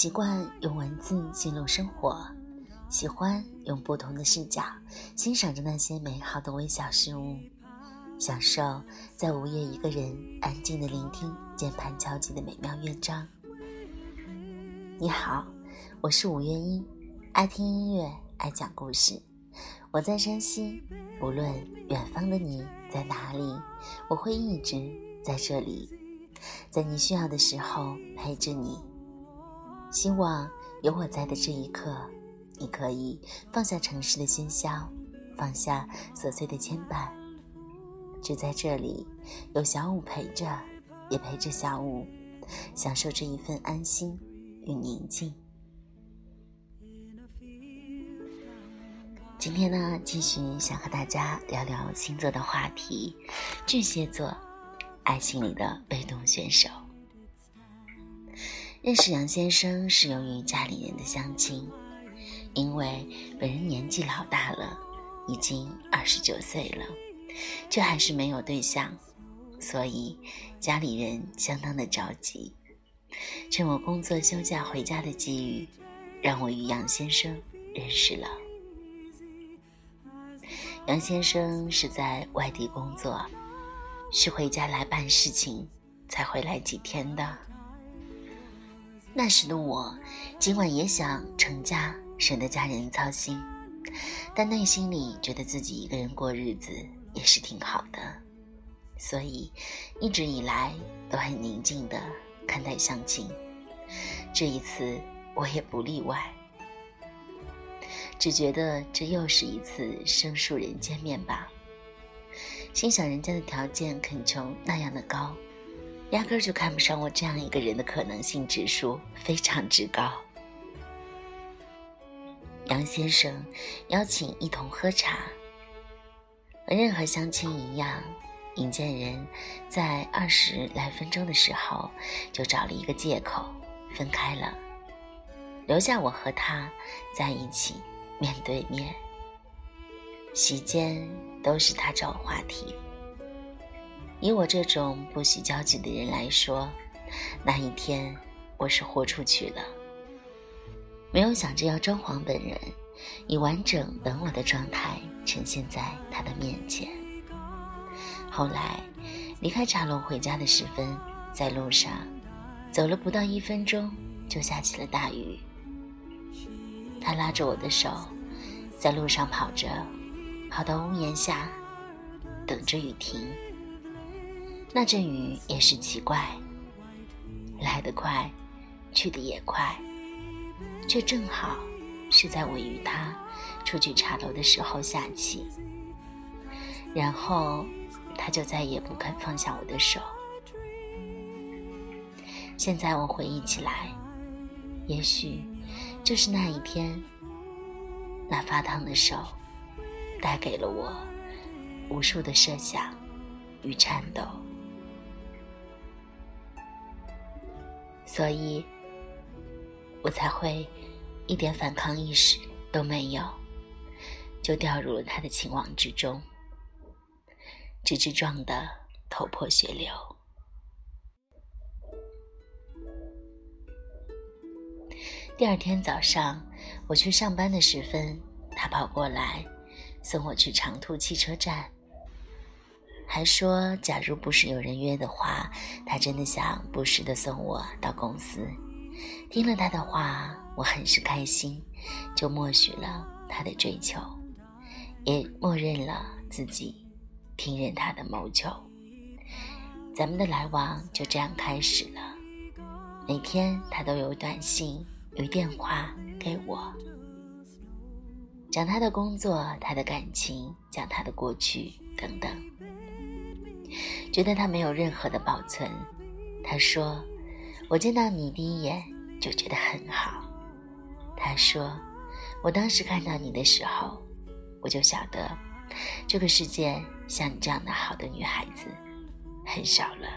习惯用文字记录生活，喜欢用不同的视角欣赏着那些美好的微小事物，享受在午夜一个人安静的聆听键盘敲击的美妙乐章。你好，我是五月音，爱听音乐，爱讲故事。我在山西，无论远方的你在哪里，我会一直在这里，在你需要的时候陪着你。希望有我在的这一刻，你可以放下城市的喧嚣，放下琐碎的牵绊，只在这里有小五陪着，也陪着小五，享受这一份安心与宁静。今天呢，继续想和大家聊聊星座的话题，巨蟹座，爱情里的被动选手。认识杨先生是由于家里人的相亲，因为本人年纪老大了，已经二十九岁了，却还是没有对象，所以家里人相当的着急。趁我工作休假回家的机遇，让我与杨先生认识了。杨先生是在外地工作，是回家来办事情才回来几天的。那时的我，尽管也想成家，省得家人操心，但内心里觉得自己一个人过日子也是挺好的，所以一直以来都很宁静的看待相亲。这一次我也不例外，只觉得这又是一次生疏人见面吧。心想人家的条件恳求那样的高。压根儿就看不上我这样一个人的可能性指数非常之高。杨先生邀请一同喝茶，和任何相亲一样，引荐人在二十来分钟的时候就找了一个借口分开了，留下我和他在一起面对面。席间都是他找话题。以我这种不喜交际的人来说，那一天我是豁出去了。没有想着要装潢本人，以完整本我的状态呈现在他的面前。后来离开茶楼回家的时分，在路上走了不到一分钟，就下起了大雨。他拉着我的手，在路上跑着，跑到屋檐下，等着雨停。那阵雨也是奇怪，来得快，去得也快，却正好是在我与他出去茶楼的时候下起。然后他就再也不肯放下我的手。现在我回忆起来，也许就是那一天，那发烫的手，带给了我无数的设想与颤抖。所以，我才会一点反抗意识都没有，就掉入了他的情网之中，直至撞得头破血流。第二天早上，我去上班的时分，他跑过来送我去长途汽车站。还说，假如不是有人约的话，他真的想不时的送我到公司。听了他的话，我很是开心，就默许了他的追求，也默认了自己听任他的谋求。咱们的来往就这样开始了。每天他都有短信、有电话给我，讲他的工作、他的感情、讲他的过去等等。觉得他没有任何的保存。他说：“我见到你第一眼就觉得很好。”他说：“我当时看到你的时候，我就晓得，这个世界像你这样的好的女孩子很少了。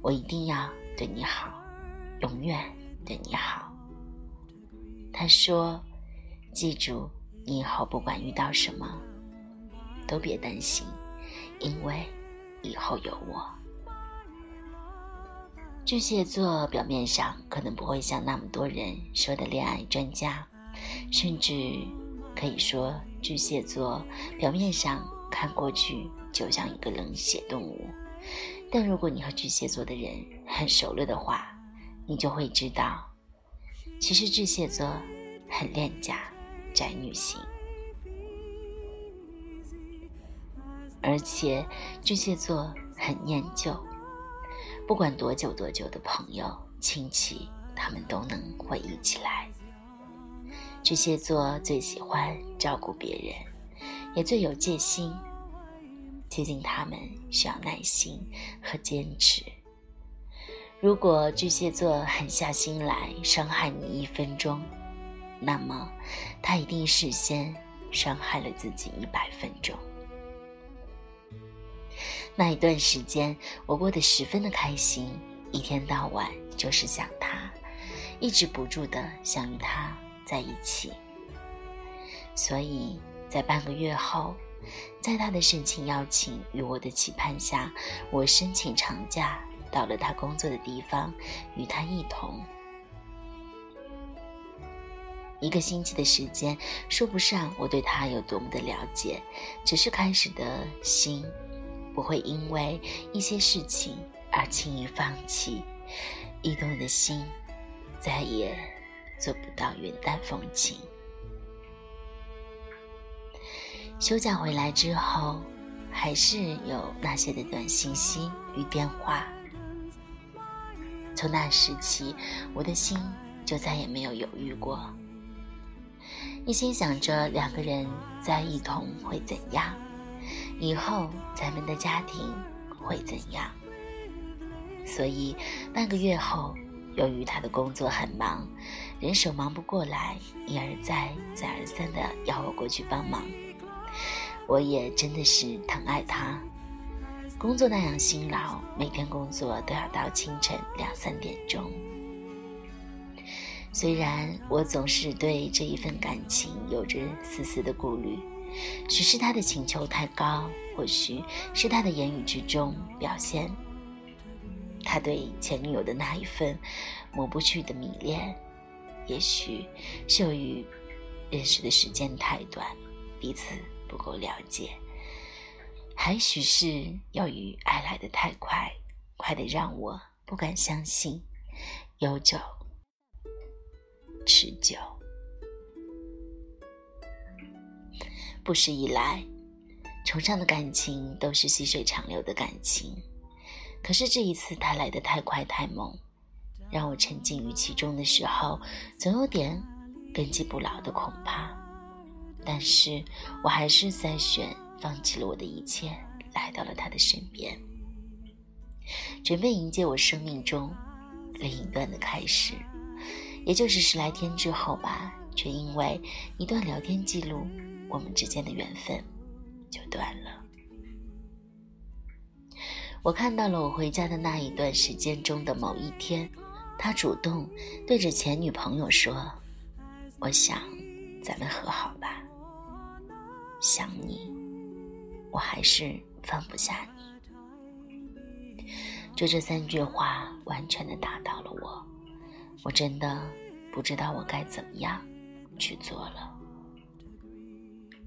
我一定要对你好，永远对你好。”他说：“记住，你以后不管遇到什么，都别担心，因为……”以后有我，巨蟹座表面上可能不会像那么多人说的恋爱专家，甚至可以说巨蟹座表面上看过去就像一个冷血动物。但如果你和巨蟹座的人很熟了的话，你就会知道，其实巨蟹座很恋家宅女型，而且巨蟹座很念旧。不管多久多久的朋友、亲戚，他们都能回忆起来。巨蟹座最喜欢照顾别人，也最有戒心。接近他们需要耐心和坚持。如果巨蟹座狠下心来伤害你一分钟，那么他一定事先伤害了自己一百分钟。那一段时间，我过得十分的开心，一天到晚就是想他，抑制不住的想与他在一起。所以在半个月后，在他的盛情邀请与我的期盼下，我申请长假到了他工作的地方，与他一同。一个星期的时间，说不上我对他有多么的了解，只是开始的心。不会因为一些事情而轻易放弃，驿动的心再也做不到云淡风轻。休假回来之后，还是有那些的短信息与电话。从那时起，我的心就再也没有犹豫过，一心想着两个人在一同会怎样。以后咱们的家庭会怎样？所以半个月后，由于他的工作很忙，人手忙不过来，一而再、再而三的要我过去帮忙。我也真的是疼爱他，工作那样辛劳，每天工作都要到清晨两三点钟。虽然我总是对这一份感情有着丝丝的顾虑。许是他的请求太高，或许是他的言语之中表现他对前女友的那一份抹不去的迷恋，也许是由于认识的时间太短，彼此不够了解，还许是由于爱来的太快，快得让我不敢相信悠久持久。不时以来，崇尚的感情都是细水长流的感情，可是这一次他来的太快太猛，让我沉浸于其中的时候，总有点根基不牢的恐怕。但是我还是筛选，放弃了我的一切，来到了他的身边，准备迎接我生命中另一段的开始。也就是十来天之后吧，却因为一段聊天记录。我们之间的缘分就断了。我看到了我回家的那一段时间中的某一天，他主动对着前女朋友说：“我想咱们和好吧。想你，我还是放不下你。”就这三句话，完全的打倒了我。我真的不知道我该怎么样去做了。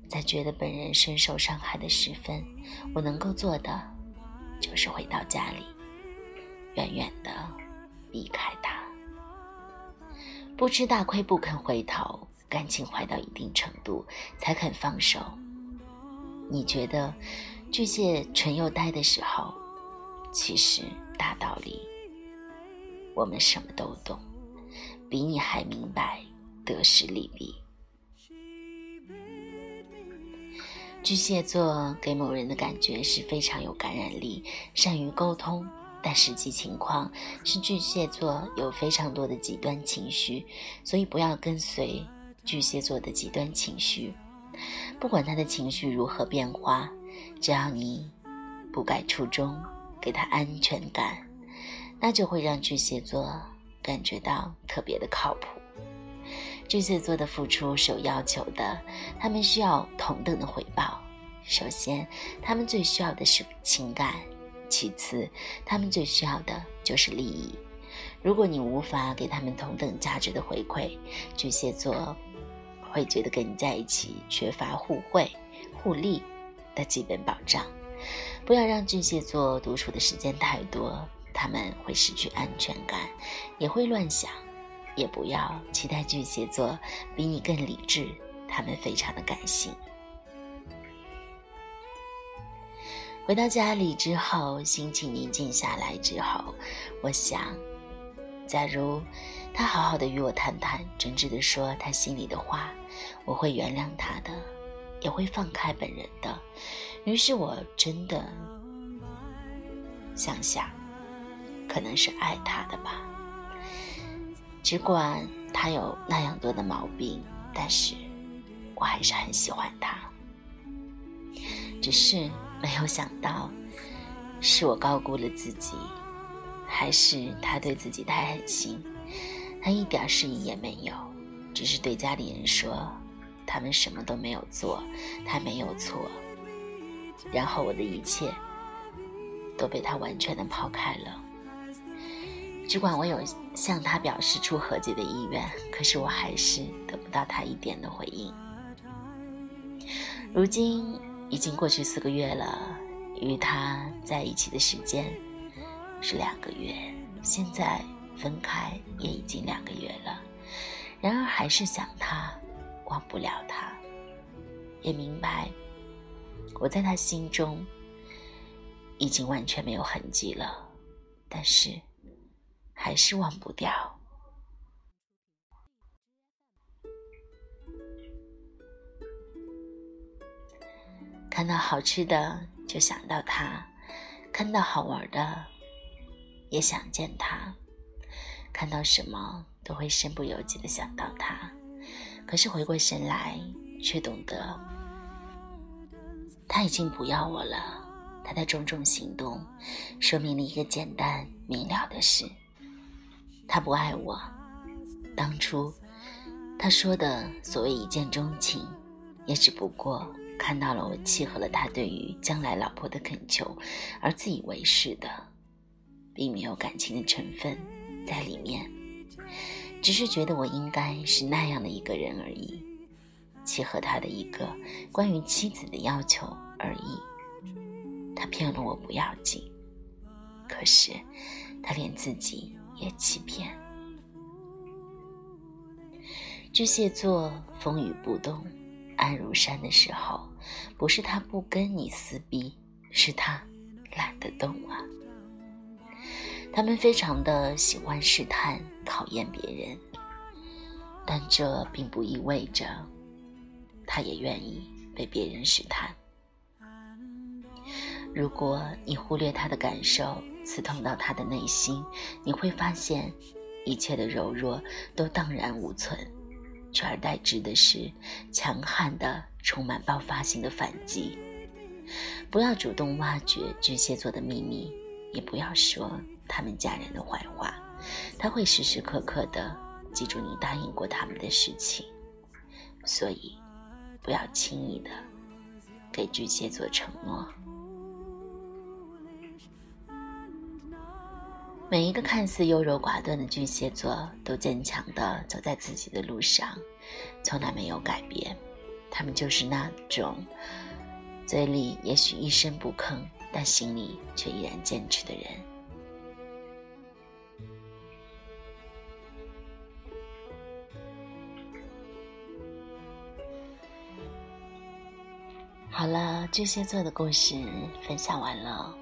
在觉得本人深受伤害的时分，我能够做的，就是回到家里，远远的离开他。不吃大亏不肯回头，感情坏到一定程度才肯放手。你觉得巨蟹纯又呆的时候，其实大道理我们什么都懂，比你还明白得失利弊。巨蟹座给某人的感觉是非常有感染力，善于沟通，但实际情况是巨蟹座有非常多的极端情绪，所以不要跟随巨蟹座的极端情绪。不管他的情绪如何变化，只要你不改初衷，给他安全感，那就会让巨蟹座感觉到特别的靠谱。巨蟹座的付出是有要求的，他们需要同等的回报。首先，他们最需要的是情感；其次，他们最需要的就是利益。如果你无法给他们同等价值的回馈，巨蟹座会觉得跟你在一起缺乏互惠互利的基本保障。不要让巨蟹座独处的时间太多，他们会失去安全感，也会乱想。也不要期待巨蟹座比你更理智，他们非常的感性。回到家里之后，心情宁静下来之后，我想。假如他好好的与我谈谈，真挚的说他心里的话，我会原谅他的，也会放开本人的。于是我真的想想，可能是爱他的吧。只管他有那样多的毛病，但是我还是很喜欢他。只是没有想到，是我高估了自己。还是他对自己太狠心，他一点适应也没有，只是对家里人说他们什么都没有做，他没有错。然后我的一切都被他完全的抛开了。只管我有向他表示出和解的意愿，可是我还是得不到他一点的回应。如今已经过去四个月了，与他在一起的时间。是两个月，现在分开也已经两个月了，然而还是想他，忘不了他，也明白我在他心中已经完全没有痕迹了，但是还是忘不掉。看到好吃的就想到他，看到好玩的。也想见他，看到什么都会身不由己的想到他。可是回过神来，却懂得他已经不要我了。他的种种行动，说明了一个简单明了的事：他不爱我。当初他说的所谓一见钟情，也只不过看到了我契合了他对于将来老婆的恳求，而自以为是的。并没有感情的成分在里面，只是觉得我应该是那样的一个人而已，契合他的一个关于妻子的要求而已。他骗了我不要紧，可是他连自己也欺骗。巨蟹座风雨不动，安如山的时候，不是他不跟你撕逼，是他懒得动啊。他们非常的喜欢试探、考验别人，但这并不意味着他也愿意被别人试探。如果你忽略他的感受，刺痛到他的内心，你会发现一切的柔弱都荡然无存，取而代之的是强悍的、充满爆发性的反击。不要主动挖掘巨蟹座的秘密，也不要说。他们家人的坏话，他会时时刻刻的记住你答应过他们的事情，所以不要轻易的给巨蟹座承诺。每一个看似优柔寡断的巨蟹座，都坚强的走在自己的路上，从来没有改变。他们就是那种嘴里也许一声不吭，但心里却依然坚持的人。好了，巨蟹座的故事分享完了。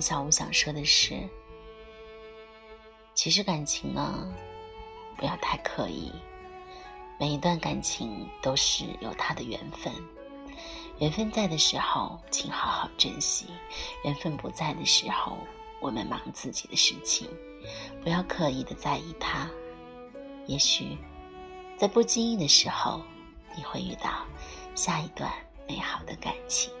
小吴想说的是，其实感情呢，不要太刻意。每一段感情都是有它的缘分，缘分在的时候，请好好珍惜；缘分不在的时候，我们忙自己的事情，不要刻意的在意他。也许，在不经意的时候，你会遇到下一段。美好的感情。